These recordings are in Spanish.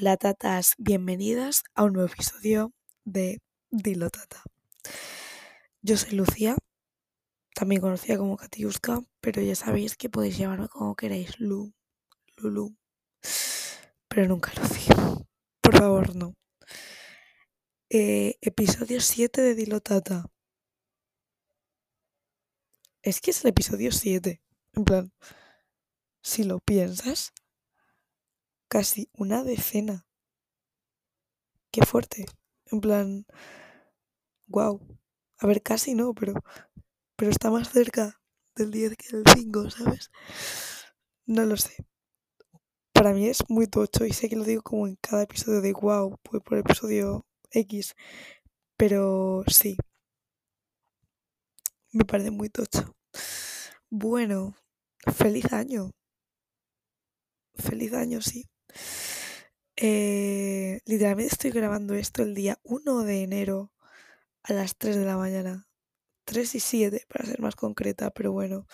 Hola tatas, bienvenidas a un nuevo episodio de Dilo Tata. Yo soy Lucía, también conocida como Katiuska, pero ya sabéis que podéis llamarme como queráis, Lu, Lulu, pero nunca Lucía. Por favor, no. Eh, episodio 7 de Dilo Tata. Es que es el episodio 7. En plan, si lo piensas, casi una decena. Qué fuerte. En plan, wow. A ver, casi no, pero, pero está más cerca del 10 que del 5, ¿sabes? No lo sé. Para mí es muy tocho y sé que lo digo como en cada episodio de wow, pues por episodio X. Pero sí. Me parece muy tocho. Bueno, feliz año. Feliz año, sí. Eh, literalmente estoy grabando esto el día 1 de enero a las 3 de la mañana. 3 y 7 para ser más concreta, pero bueno.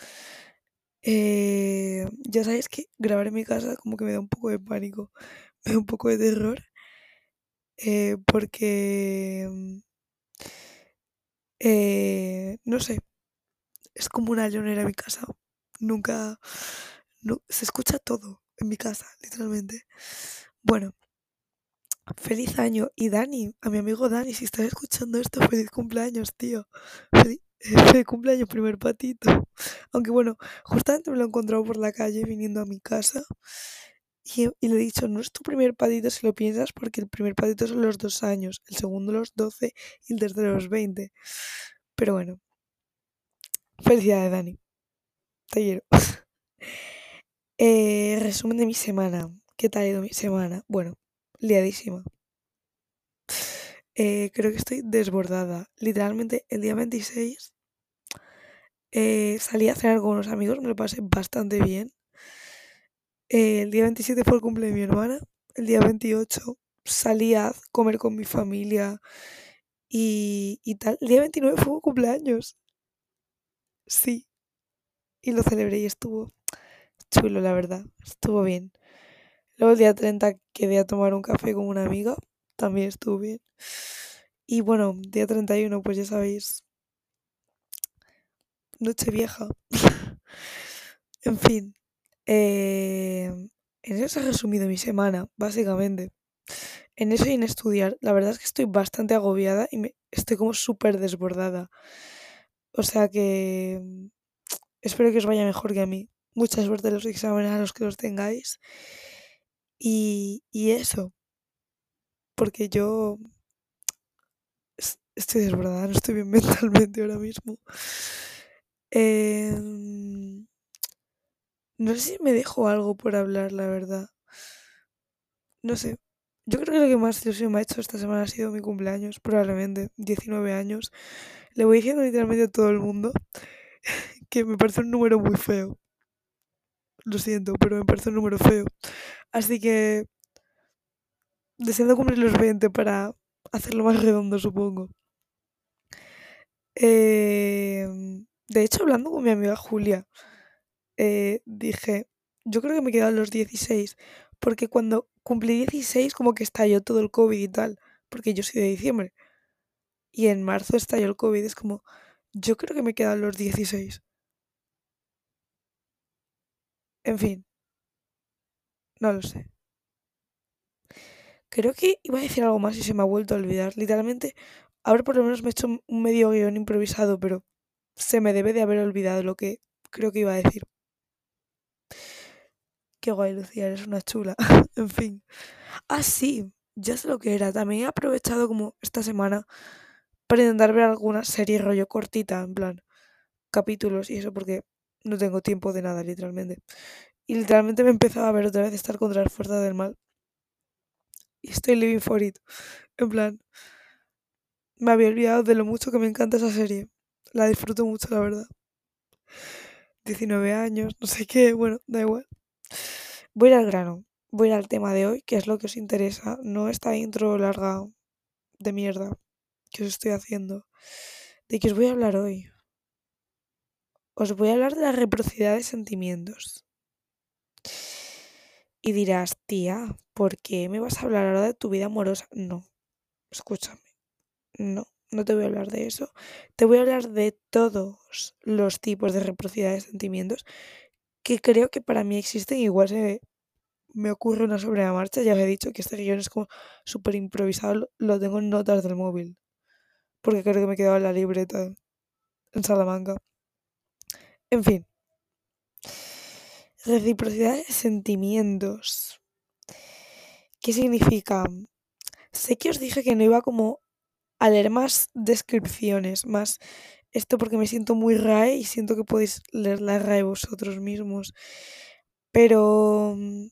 Eh, ya sabéis que grabar en mi casa como que me da un poco de pánico, me da un poco de terror. eh, porque... eh, no sé. Es como una leonera en mi casa. Nunca... no- se escucha todo en mi casa, literalmente. Bueno, feliz año. Y Dani, a mi amigo Dani, si estás escuchando esto, feliz cumpleaños, tío. Feliz, cumpleaños, primer patito. Aunque bueno, justamente me lo he encontrado por la calle viniendo a mi casa. Y, y le he dicho, no es tu primer patito si lo piensas, porque el primer patito son los dos años, el segundo los 12 y el tercero los 20. Pero bueno, felicidades, Dani. Te quiero. Eh, resumen de mi semana. ¿Qué tal ha ido mi semana? Bueno, liadísima. Eh, creo que estoy desbordada. Literalmente el día 26 eh, salí a cenar con unos amigos, me lo pasé bastante bien. Eh, el día 27 fue el cumple de mi hermana. El día 28 salí a comer con mi familia y, y tal. El día 29 fue un cumpleaños. Sí. Y lo celebré y estuvo chulo, la verdad. Estuvo bien. Luego el día 30 quedé a tomar un café con una amiga. También estuvo bien. Y bueno, día 31, pues ya sabéis. Noche vieja. en fin. eh, en eso se ha resumido mi semana, básicamente. En eso y en estudiar. La verdad es que estoy bastante agobiada y me, estoy como súper desbordada. O sea que espero que os vaya mejor que a mí. Mucha suerte los exámenes a los que los tengáis. Y, eso. Porque yo es- estoy desbordada, no estoy bien mentalmente ahora mismo. Em, no sé si me dejo algo por hablar, la verdad. No sé. Yo creo que lo que más ilusión me ha hecho esta semana ha sido mi cumpleaños, probablemente, 19 años. Le voy diciendo literalmente a todo el mundo que me parece un número muy feo. Lo siento, pero me parece un número feo. Así que deseando cumplir los 20 para hacerlo más redondo, supongo. Em, de hecho, hablando con mi amiga Julia, eh, dije, yo creo que me quedan los 16, porque cuando cumplí 16 como que estalló todo el COVID y tal, porque yo soy de diciembre, y en marzo estalló el COVID, es como, yo creo que me quedan los 16. En fin, no lo sé. Creo que iba a decir algo más y se me ha vuelto a olvidar. Literalmente, ahora por lo menos me he hecho un medio guion improvisado, pero se me debe de haber olvidado lo que creo que iba a decir. Qué guay, Lucía, eres una chula. en fin. Ah, sí, ya sé lo que era. También he aprovechado como esta semana para intentar ver alguna serie rollo cortita, en plan, capítulos y eso, porque no tengo tiempo de nada, literalmente. Y literalmente me empezaba a ver otra vez estar contra las fuerzas del mal. Y estoy living for it. En plan, me había olvidado de lo mucho que me encanta esa serie. La disfruto mucho, la verdad. 19 años, no sé qué, bueno, da igual. Voy al grano. Voy al tema de hoy, que es lo que os interesa. No esta intro larga de mierda que os estoy haciendo. ¿De qué os voy a hablar hoy? Os voy a hablar de la reciprocidad de sentimientos. Y dirás, tía, ¿por qué me vas a hablar ahora de tu vida amorosa? No, escúchame, no, no te voy a hablar de eso. Te voy a hablar de todos los tipos de reciprocidad de sentimientos que creo que para mí existen. Igual se me ocurre una sobre la marcha. Ya os he dicho que este guion es como súper improvisado. Lo tengo en notas del móvil. Porque creo que me he quedado en la libreta en Salamanca. En fin. Reciprocidad de sentimientos. ¿Qué significa? Sé que os dije que no iba como a leer más descripciones, más esto porque me siento muy RAE y siento que podéis leer la RAE vosotros mismos. Pero mm,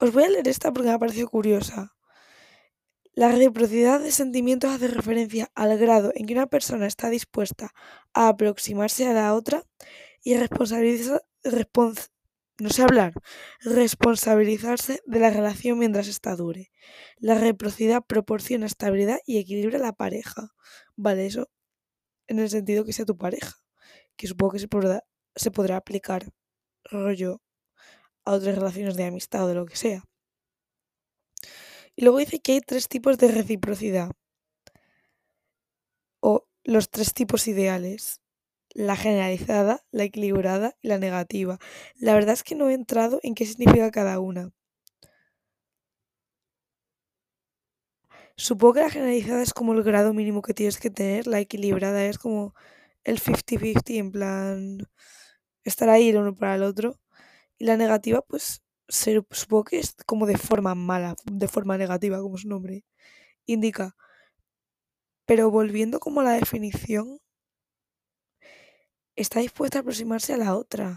os voy a leer esta porque me ha parecido curiosa. La reciprocidad de sentimientos hace referencia al grado en que una persona está dispuesta a aproximarse a la otra y responsabiliza, no sé hablar, responsabilizarse de la relación mientras esta dure. La reciprocidad proporciona estabilidad y equilibrio a la pareja. Vale, eso en el sentido que sea tu pareja, que supongo que se podrá, se podrá aplicar rollo a otras relaciones de amistad o de lo que sea. Y luego dice que hay tres tipos de reciprocidad. O los tres tipos ideales la generalizada, la equilibrada y la negativa. La verdad es que no he entrado en qué significa cada una. Supongo que la generalizada es como el grado mínimo que tienes que tener, la equilibrada es como el 50-50, en plan estar ahí el uno para el otro. Y la negativa, pues supongo que es como de forma mala, de forma negativa, como su nombre indica. Pero volviendo como a la definición, está dispuesta a aproximarse a la otra.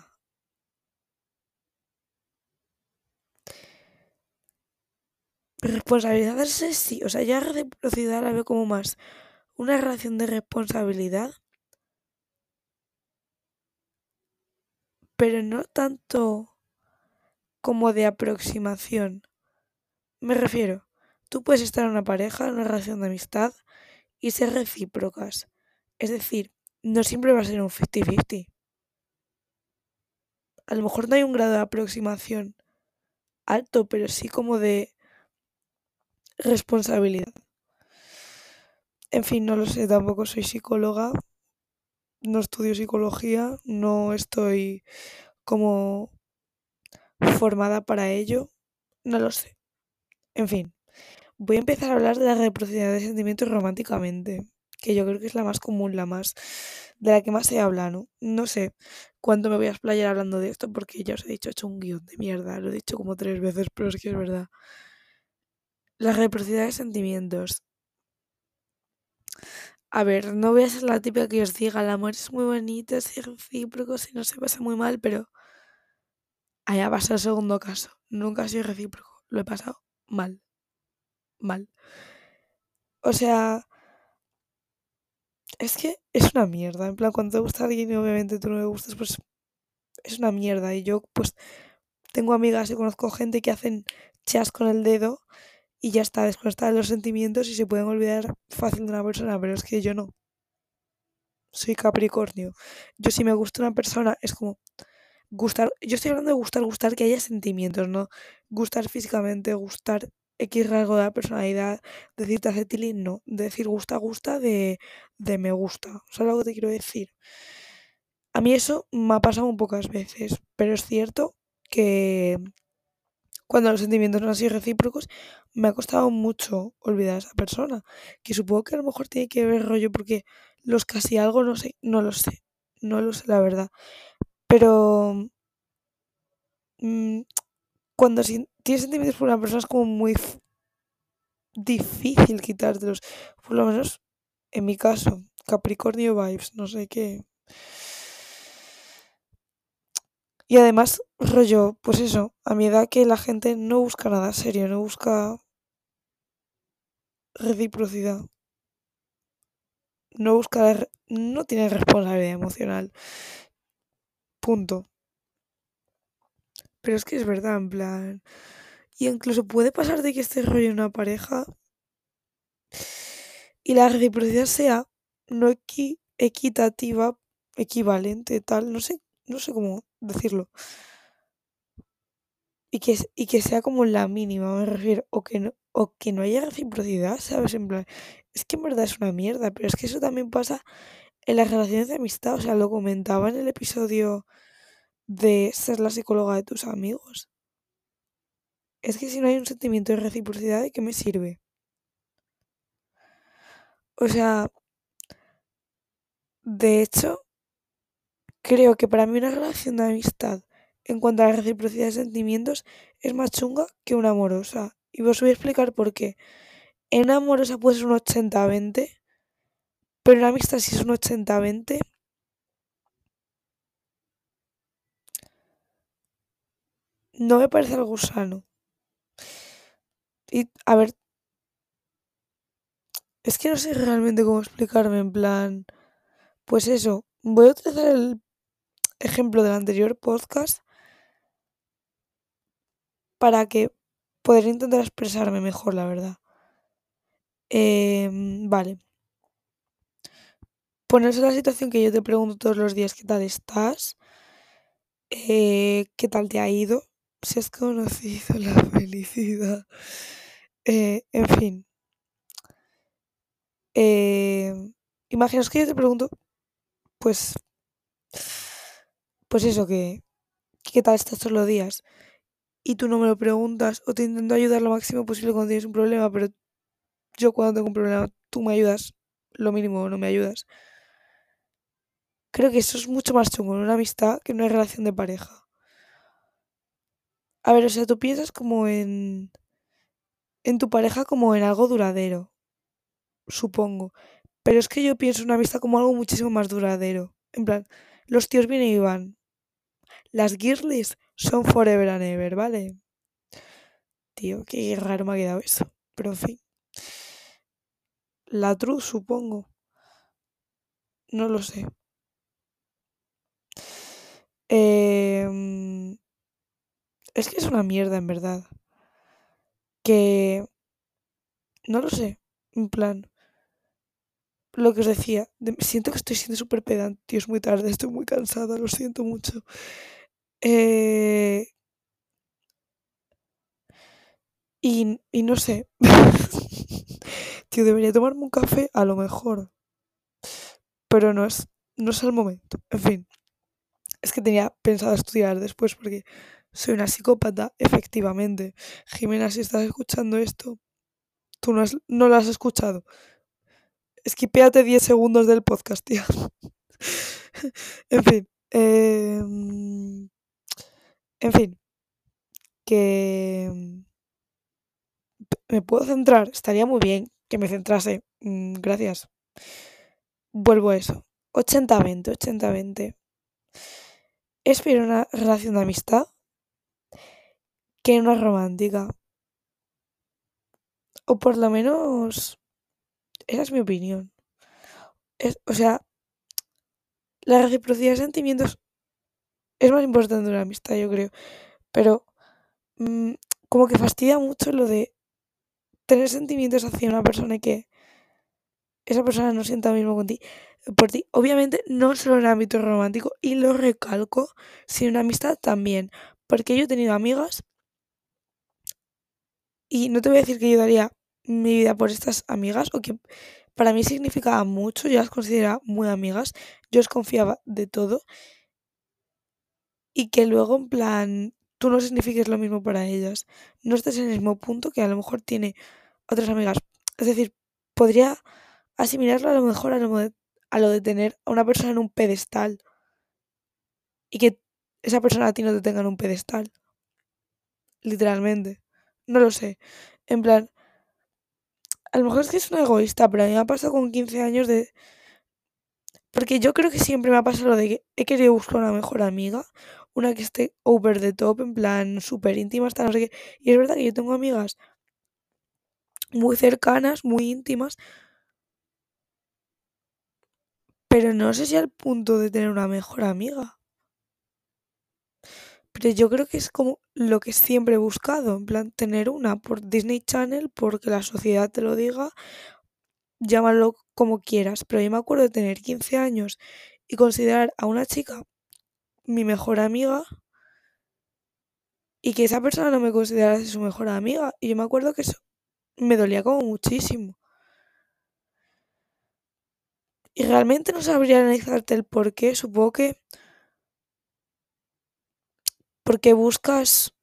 Responsabilizarse sí, o sea, ya reciprocidad la veo como más una relación de responsabilidad, pero no tanto como de aproximación. Me refiero, tú puedes estar en una pareja, en una relación de amistad y ser recíprocas. Es decir, no siempre va a ser un 50-50. A lo mejor no hay un grado de aproximación alto, pero sí como de responsabilidad. En fin, no lo sé, tampoco soy psicóloga, no estudio psicología, no estoy como formada para ello, no lo sé. En fin, voy a empezar a hablar de la reciprocidad de sentimientos románticamente que yo creo que es la más común, la más de la que más se habla, ¿no? No sé cuánto me voy a explayar hablando de esto porque ya os he dicho, he hecho un guion de mierda, lo he dicho como tres veces, pero es que es verdad. La reciprocidad de sentimientos. A ver, no voy a ser la típica que os diga, el amor es muy bonito, es recíproco, si no se pasa muy mal, pero allá pasa el segundo caso. Nunca soy recíproco, lo he pasado mal. Mal. O sea, es que es una mierda. En plan, cuando te gusta alguien y obviamente tú no le gustas, pues es una mierda. Y yo, pues, tengo amigas y conozco gente que hacen chas con el dedo y ya está, desconectada de los sentimientos y se pueden olvidar fácil de una persona, pero es que yo no. Soy Capricornio. Yo si me gusta una persona es como gustar, yo estoy hablando de gustar, gustar que haya sentimientos, no gustar físicamente, gustar X rasgo de la personalidad, decirte hace tilín, no. Decir gusta, gusta de, de me gusta. ¿Sabes lo que te quiero decir? A mí eso me ha pasado un pocas veces, pero es cierto que cuando los sentimientos no han sido recíprocos, me ha costado mucho olvidar a esa persona. Que supongo que a lo mejor tiene que ver rollo porque los casi algo no sé, no lo sé, no lo sé la verdad. Pero mm, cuando tienes sentimientos por una persona es como muy difícil quitártelos. Por lo menos en mi caso, Capricornio vibes, no sé qué. Y además, rollo, pues eso, a mi edad que la gente no busca nada serio, no busca reciprocidad. No busca, no tiene responsabilidad emocional. Punto. Pero es que es verdad, en plan. Y incluso puede pasar de que estés rollo en una pareja y la reciprocidad sea no equitativa, equivalente, tal, no sé, no sé cómo decirlo. y que, y que sea como la mínima, me refiero, o que no, o que no haya reciprocidad, ¿sabes? En plan, es que en verdad es una mierda, pero es que eso también pasa en las relaciones de amistad, o sea, lo comentaba en el episodio de ser la psicóloga de tus amigos. Es que si no hay un sentimiento de reciprocidad, ¿de qué me sirve? O sea, de hecho, creo que para mí una relación de amistad en cuanto a la reciprocidad de sentimientos es más chunga que una amorosa. Y os voy a explicar por qué. En una amorosa puede ser un 80-20, pero en amistad si es un 80-20, no me parece algo sano. Y, a ver, es que no sé realmente cómo explicarme, en plan, pues eso, voy a utilizar el ejemplo del anterior podcast para que poder intentar expresarme mejor, la verdad. Em, vale. Ponerse la situación que yo te pregunto todos los días qué tal estás, eh, qué tal te ha ido, si has conocido la felicidad, eh, en fin. Eh, imaginaos que yo te pregunto, pues, pues eso, que, qué tal estás todos los días y tú no me lo preguntas o te intento ayudar lo máximo posible cuando tienes un problema, pero yo cuando tengo un problema tú me ayudas lo mínimo no me ayudas. Creo que eso es mucho más chungo en una amistad que en una relación de pareja. A ver, o sea, tú piensas como en en tu pareja como en algo duradero, supongo. Pero es que yo pienso en una amistad como algo muchísimo más duradero. En plan, los tíos vienen y van. Las girlies son forever and ever, ¿vale? Tío, qué raro me ha quedado eso. Pero en fin. La truth, supongo. No lo sé. Em, es que es una mierda, en verdad. Que... No lo sé. En plan... Lo que os decía. siento que estoy siendo súper pedante. Tío, es muy tarde. Estoy muy cansada. Lo siento mucho. Eh... Y, y no sé. Tío, debería tomarme un café a lo mejor. Pero no es, no es el momento. En fin. Es que tenía pensado estudiar después porque soy una psicópata, efectivamente. Jimena, si estás escuchando esto, tú no, has, no lo has escuchado. Esquipéate 10 segundos del podcast, tío. en fin. Eh, en fin. Que... ¿Me puedo centrar? Estaría muy bien que me centrase. Mm, gracias. Vuelvo a eso. 80-20, 80-20. Es una relación de amistad que una romántica. O por lo menos, esa es mi opinión. o sea, la reciprocidad de sentimientos es más importante en una amistad, yo creo. Pero mm, como que fastidia mucho lo de tener sentimientos hacia una persona y que esa persona no sienta lo mismo con ti, por ti. Obviamente no solo en el ámbito romántico, y lo recalco, sino en amistad también. Porque yo he tenido amigas y no te voy a decir que yo daría mi vida por estas amigas o que para mí significaba mucho, yo las consideraba muy amigas, yo os confiaba de todo y que luego en plan tú no signifiques lo mismo para ellas, no estés en el mismo punto que a lo mejor tiene otras amigas. Es decir, podría asimilarlo a lo mejor a lo, de, a lo de tener a una persona en un pedestal y que esa persona a ti no te tenga en un pedestal. Literalmente. No lo sé. En plan, a lo mejor es que es una egoísta, pero a mí me ha pasado con 15 años de... Porque yo creo que siempre me ha pasado lo de que he querido buscar una mejor amiga, una que esté over the top, en plan súper íntima, hasta no sé qué. Y es verdad que yo tengo amigas muy cercanas, muy íntimas, pero no sé si al punto de tener una mejor amiga. Yo creo que es como lo que siempre he buscado, en plan, tener una por Disney Channel, porque la sociedad te lo diga, llámalo como quieras. Pero yo me acuerdo de tener 15 años y considerar a una chica mi mejor amiga y que esa persona no me considerase su mejor amiga. Y yo me acuerdo que eso me dolía como muchísimo. Y realmente no sabría analizarte el por qué. Supongo que porque buscas,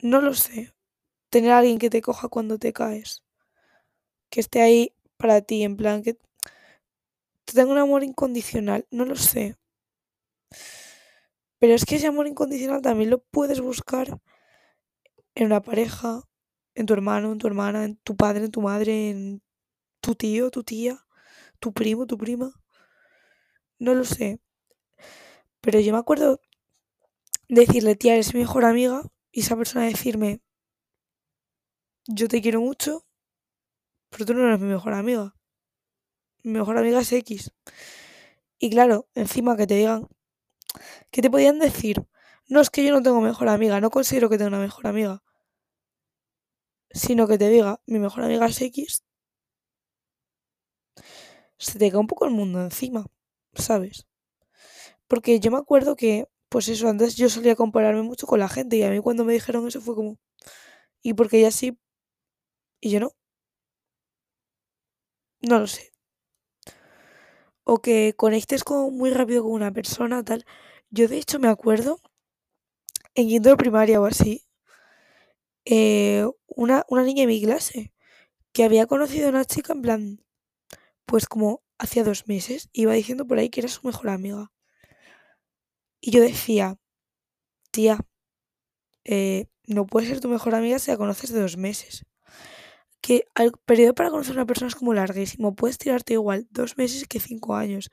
no lo sé, tener a alguien que te coja cuando te caes. Que esté ahí para ti, en plan, que te tenga un amor incondicional. No lo sé. Pero es que ese amor incondicional también lo puedes buscar en una pareja, en tu hermano, en tu hermana, en tu padre, en tu madre, en tu tío, tu tía, tu primo, tu prima. No lo sé. Pero yo me acuerdo decirle, tía, eres mi mejor amiga, y esa persona decirme, yo te quiero mucho, pero tú no eres mi mejor amiga. Mi mejor amiga es X. Y claro, encima que te digan, que te podían decir, no es que yo no tengo mejor amiga, no considero que tenga una mejor amiga, sino que te diga, mi mejor amiga es X, se te cae un poco el mundo encima, ¿sabes? Porque yo me acuerdo que, pues eso, antes yo solía compararme mucho con la gente y a mí cuando me dijeron eso fue como, ¿y porque ella sí y yo no? No lo sé. O que conectes como muy rápido con una persona, tal. Yo de hecho me acuerdo, en quinto primaria o así, eh, una, una niña de mi clase que había conocido a una chica en plan, pues como hacía dos meses, iba diciendo por ahí que era su mejor amiga. Y yo decía, tía, eh, no puedes ser tu mejor amiga si la conoces de dos meses. Que el periodo para conocer a una persona es como larguísimo. Puedes tirarte igual dos meses que cinco años.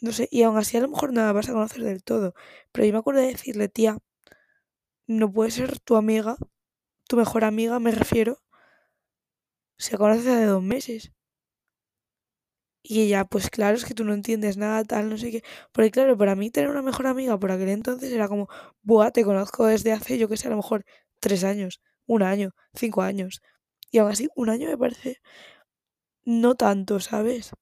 No sé, y aún así a lo mejor no la vas a conocer del todo. Pero yo me acuerdo de decirle, tía, no puede ser tu amiga, tu mejor amiga, me refiero, se conoce hace dos meses. Y ella, pues claro, es que tú no entiendes nada, tal, no sé qué. Porque claro, para mí tener una mejor amiga por aquel entonces era como, buah, te conozco desde hace, yo que sé, a lo mejor tres años, un año, cinco años. Y aún así, un año me parece no tanto, ¿sabes?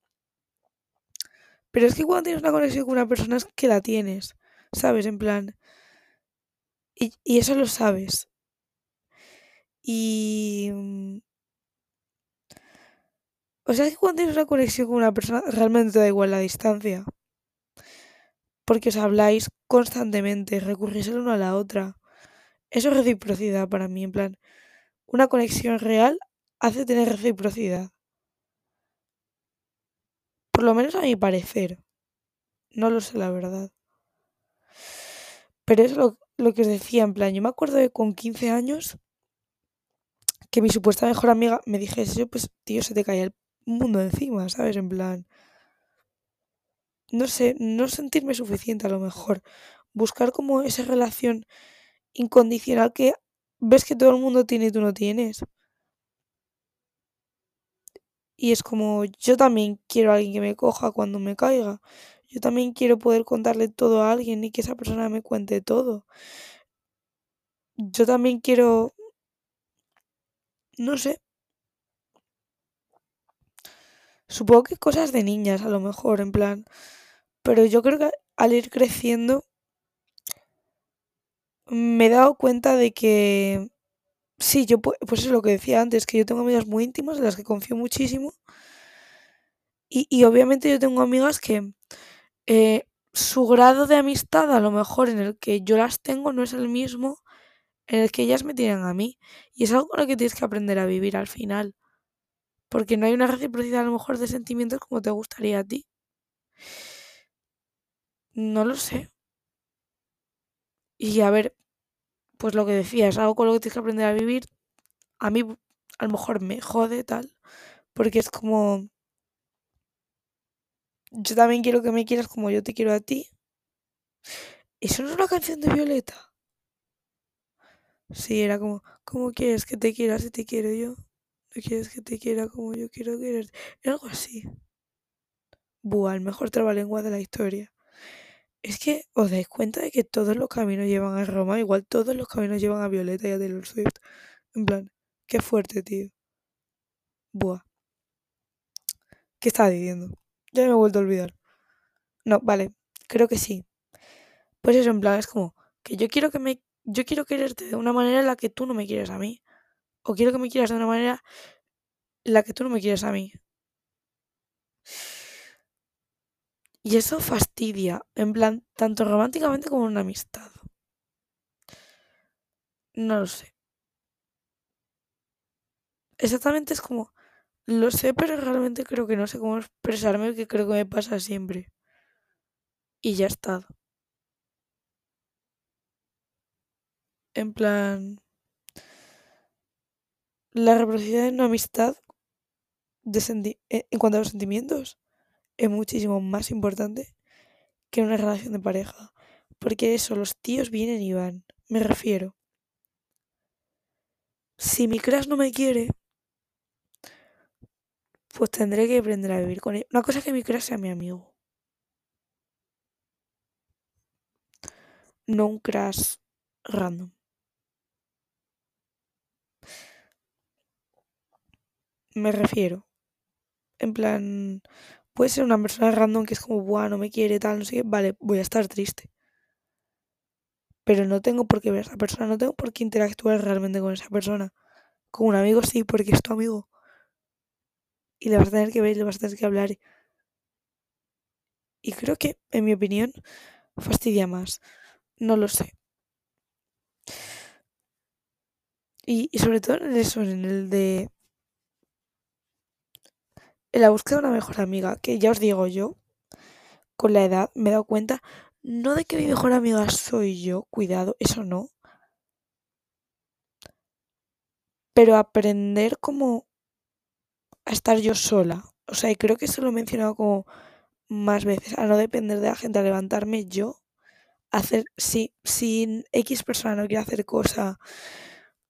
Pero es que cuando tienes una conexión con una persona es que la tienes, ¿sabes? En plan... Y, y eso lo sabes. Y... mm, O sea, es que cuando tienes una conexión con una persona realmente te da igual la distancia. Porque os habláis constantemente, recurrís el uno a la otra. Eso es reciprocidad para mí, en plan, una conexión real hace tener reciprocidad. Por lo menos a mi parecer. No lo sé, la verdad. Pero es lo, que os decía, en plan, yo me acuerdo de con 15 años que mi supuesta mejor amiga me dijese pues, tío, se te caía el mundo encima, ¿sabes? En plan, no sé, no sentirme suficiente a lo mejor. Buscar como esa relación incondicional que ves que todo el mundo tiene y tú no tienes. Y es como, yo también quiero a alguien que me coja cuando me caiga. Yo también quiero poder contarle todo a alguien y que esa persona me cuente todo. Yo también quiero, no sé, supongo que cosas de niñas a lo mejor, en plan. Pero yo creo que al ir creciendo me he dado cuenta de que sí, yo pu- pues es lo que decía antes, que yo tengo amigas muy íntimas en las que confío muchísimo y, y obviamente yo tengo amigas que eh, su grado de amistad a lo mejor en el que yo las tengo no es el mismo en el que ellas me tienen a mí y es algo con lo que tienes que aprender a vivir al final, porque no hay una reciprocidad a lo mejor de sentimientos como te gustaría a ti. No lo sé. Y a ver, pues lo que decía, es algo con lo que tienes que aprender a vivir. A mí a lo mejor me jode tal, porque es como yo también quiero que me quieras como yo te quiero a ti. Eso no es una canción de Violeta. Sí, era como, ¿cómo quieres que te quiera si te quiero yo? ¿No quieres que te quiera como yo quiero quererte? Algo así. Buah, el mejor trabalengua de la historia. Es que os dais cuenta de que todos los caminos llevan a Roma, igual todos los caminos llevan a Violeta y a Taylor Swift. En plan, qué fuerte, tío. Buah, ¿qué estaba diciendo? Ya me he vuelto a olvidar. No, vale, creo que sí. Pues eso, en plan, es como que yo quiero que me yo quiero quererte de una manera en la que tú no me quieres a mí. O quiero que me quieras de una manera la que tú no me quieres a mí. Y eso fastidia, en plan, tanto románticamente como en una amistad. No lo sé. Exactamente es como, lo sé, pero realmente creo que no sé cómo expresarme, que creo que me pasa siempre. Y ya está. En plan, la reciprocidad en una amistad de eh, en cuanto a los sentimientos es muchísimo más importante que una relación de pareja. Porque eso, los tíos vienen y van. Me refiero. Si mi crush no me quiere, pues tendré que aprender a vivir con él. Una cosa es que mi crush sea mi amigo. No un crush random. Me refiero. En plan, puede ser una persona random que es como, buah, no me quiere, tal, no sé qué. Vale, voy a estar triste. Pero no tengo por qué ver a esa persona, no tengo por qué interactuar realmente con esa persona. Con un amigo sí, porque es tu amigo. Y le vas a tener que ver le vas a tener que hablar. Y creo que, en mi opinión, fastidia más. No lo sé. Y, y sobre todo en eso, en el de en la búsqueda de una mejor amiga, que ya os digo yo, con la edad me he dado cuenta, no de que mi mejor amiga soy yo, cuidado, eso no. Pero aprender como a estar yo sola. O sea, y creo que eso lo he mencionado como más veces, a no depender de la gente, a levantarme yo, hacer, si, si X persona no quiere hacer cosa,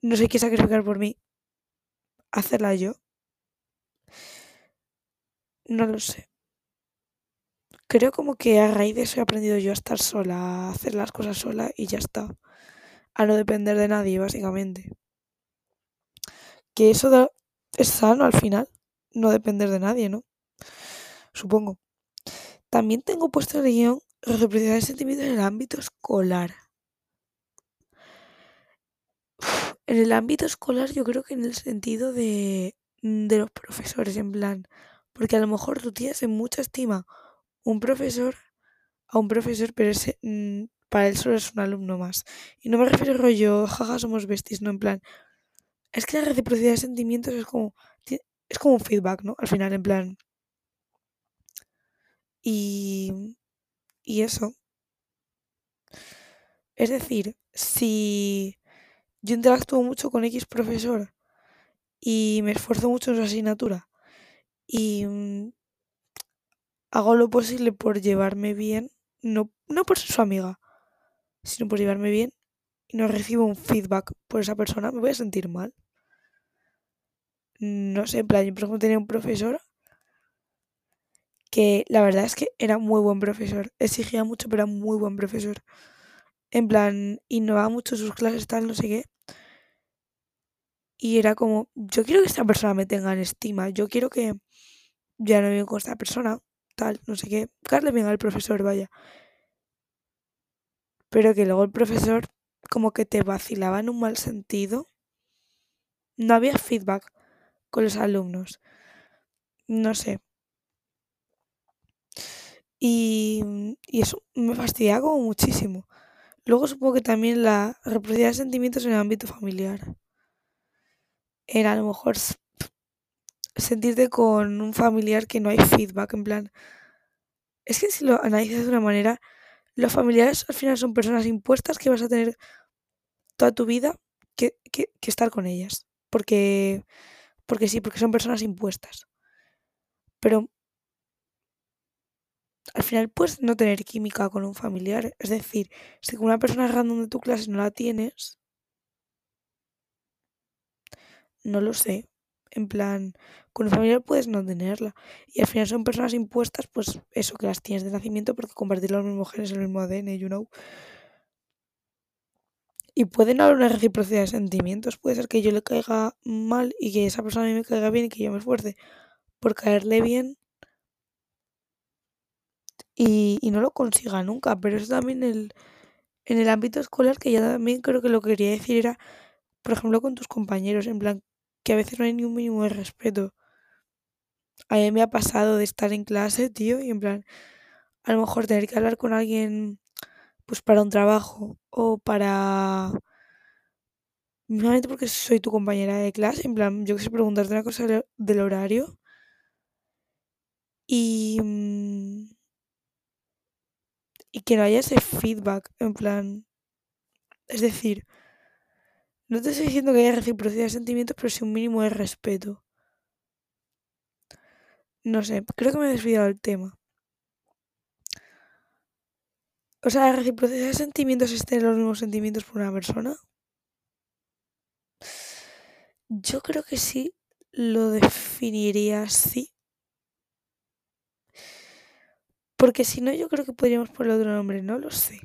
no sé qué sacrificar por mí, hacerla yo. No lo sé. Creo como que a raíz de eso he aprendido yo a estar sola, a hacer las cosas sola y ya está. A no depender de nadie, básicamente. Que eso es sano al final, no depender de nadie, ¿no? Supongo. También tengo puesto el guion reciprocidad de sentimientos en el ámbito escolar. en el ámbito escolar yo creo que en el sentido de, de los profesores, en plan, porque a lo mejor tú tienes en mucha estima un profesor a un profesor, pero ese, mm, para él solo es un alumno más. Y no me refiero rollo, jaja, somos besties, no en plan. Es que la reciprocidad de sentimientos es como, es como un feedback, ¿no? Al final, en plan. Y, y eso. Es decir, si yo interactúo mucho con X profesor y me esfuerzo mucho en su asignatura y mm, hago lo posible por llevarme bien, no, no por ser su amiga, sino por llevarme bien y no recibo un feedback por esa persona, me voy a sentir mal. No sé, en plan, yo por ejemplo tenía un profesor que la verdad es que era muy buen profesor, exigía mucho, pero era muy buen profesor. En plan, innovaba mucho sus clases, tal, no sé qué. Y era como, yo quiero que esta persona me tenga en estima, yo quiero que ya no vivo con esta persona, tal, no sé qué, Carle bien al profesor, vaya. Pero que luego el profesor como que te vacilaba en un mal sentido. No había feedback con los alumnos. No sé. Y, y eso me fastidiaba como muchísimo. Luego supongo que también la reciprocidad de sentimientos en el ámbito familiar era a lo mejor sentirte con un familiar que no hay feedback, en plan... Es que si lo analizas de una manera, los familiares al final son personas impuestas que vas a tener toda tu vida que, que, estar con ellas. Porque, porque sí, porque son personas impuestas. Pero al final puedes no tener química con un familiar. Es decir, si con una persona random de tu clase no la tienes, no lo sé. En plan, con un familiar puedes no tenerla. Y al final son personas impuestas, pues eso, que las tienes de nacimiento porque compartir los mismos genes, el mismo ADN, you know. Y pueden haber una reciprocidad de sentimientos. Puede ser que yo le caiga mal y que esa persona a mí me caiga bien y que yo me esfuerce por caerle bien y, y no lo consiga nunca. Pero es también el, en el ámbito escolar, que ya también creo que lo que quería decir era, por ejemplo, con tus compañeros, en plan, que a veces no hay ni un mínimo de respeto. A mí me ha pasado de estar en clase, tío, y en plan, a lo mejor tener que hablar con alguien, pues para un trabajo o para... Normalmente porque soy tu compañera de clase, en plan, yo que preguntarte una cosa del horario. Y... Mm, y que no haya ese feedback, en plan... Es decir, no te estoy diciendo que haya reciprocidad de sentimientos, pero sí un mínimo de respeto. No sé, creo que me he desviado del tema. O sea, la reciprocidad de sentimientos es tener los mismos sentimientos por una persona. Yo creo que sí lo definiría así. Porque si no, yo creo que podríamos ponerle otro nombre, no lo sé.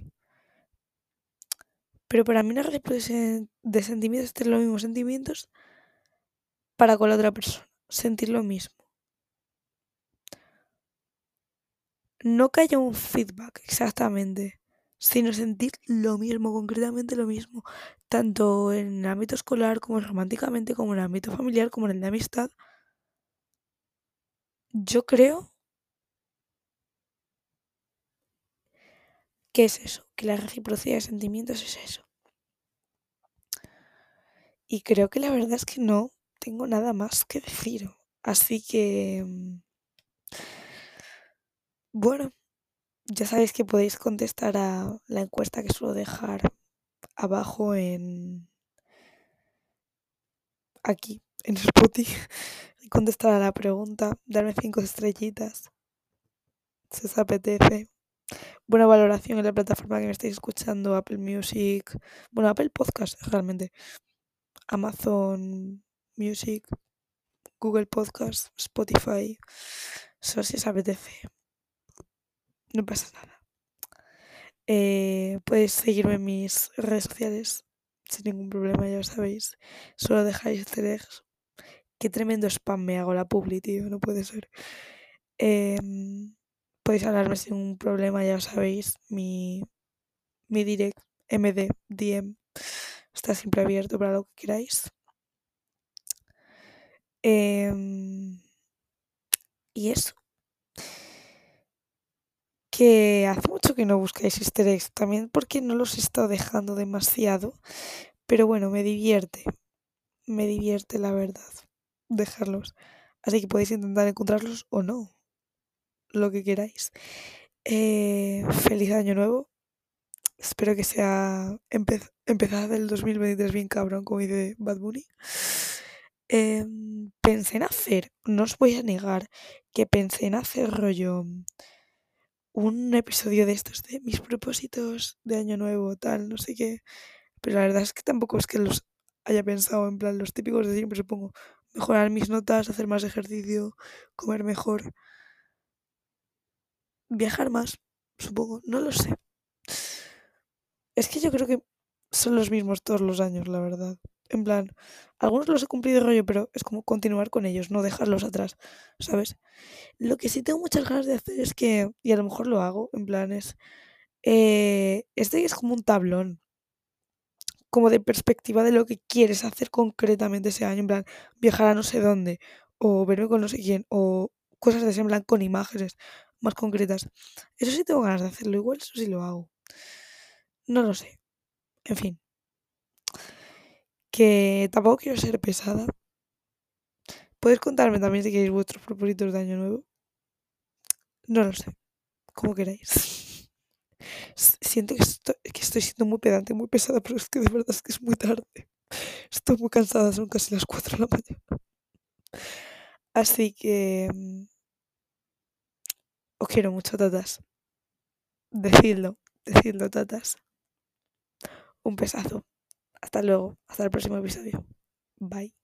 Pero para mí una reciprocidad de sentimientos es tener los mismos sentimientos para con la otra persona. Sentir lo mismo. no que haya un feedback exactamente, sino sentir lo mismo, concretamente lo mismo, tanto en el ámbito escolar como románticamente, como en el ámbito familiar, como en el de amistad. Yo creo que es eso, que la reciprocidad de sentimientos es eso. Y creo que la verdad es que no tengo nada más que decir. Así que... Mm, bueno, ya sabéis que podéis contestar a la encuesta que suelo dejar abajo en aquí en Spotify contestar a la pregunta, darme cinco estrellitas si os apetece. Buena valoración en la plataforma que me estáis escuchando, Apple Music, bueno, Apple Podcast realmente, Amazon Music, Google Podcast, Spotify, eso si os apetece no pasa nada. Eh, podéis seguirme en mis redes sociales sin ningún problema, ya lo sabéis. Solo dejáis easter Qué tremendo spam me hago la publi, tío, no puede ser. Em, podéis hablarme sin ningún problema, ya sabéis. Mi, mi direct, MD, DM, está siempre abierto para lo que queráis. Em, y eso que hace mucho que no buscáis easter eggs, también porque no los he estado dejando demasiado, pero bueno, me divierte, me divierte la verdad dejarlos, así que podéis intentar encontrarlos o no, lo que queráis. Eh, feliz año nuevo, espero que sea empezada del 2023 bien cabrón, como dice Bad Bunny. Em, pensé en hacer, no os voy a negar que pensé en hacer rollo un episodio de estos de mis propósitos de año nuevo, tal, no sé qué. Pero la verdad es que tampoco es que los haya pensado en plan los típicos de siempre, supongo. Mejorar mis notas, hacer más ejercicio, comer mejor. Viajar más, supongo, no lo sé. Es que yo creo que son los mismos todos los años, la verdad. En plan, algunos los he cumplido rollo, pero es como continuar con ellos, no dejarlos atrás, ¿sabes? Lo que sí tengo muchas ganas de hacer es que, y a lo mejor lo hago, en plan es, eh, este es como un tablón, como de perspectiva de lo que quieres hacer concretamente ese año, en plan, viajar a no sé dónde, o verme con no sé quién, o cosas de ese en plan con imágenes más concretas. Eso sí tengo ganas de hacerlo, igual eso sí lo hago. No lo sé. En fin que tampoco quiero ser pesada. ¿Podéis contarme también si queréis vuestros propósitos de año nuevo? No lo sé, como queráis. Siento que estoy, siendo muy pedante, muy pesada, pero es que de verdad es que es muy tarde. Estoy muy cansada, son casi las 4 de la mañana. Así que... Os quiero mucho, tatas. Decidlo, decidlo, tatas. Un pesazo. Hasta luego, hasta el próximo episodio. Bye.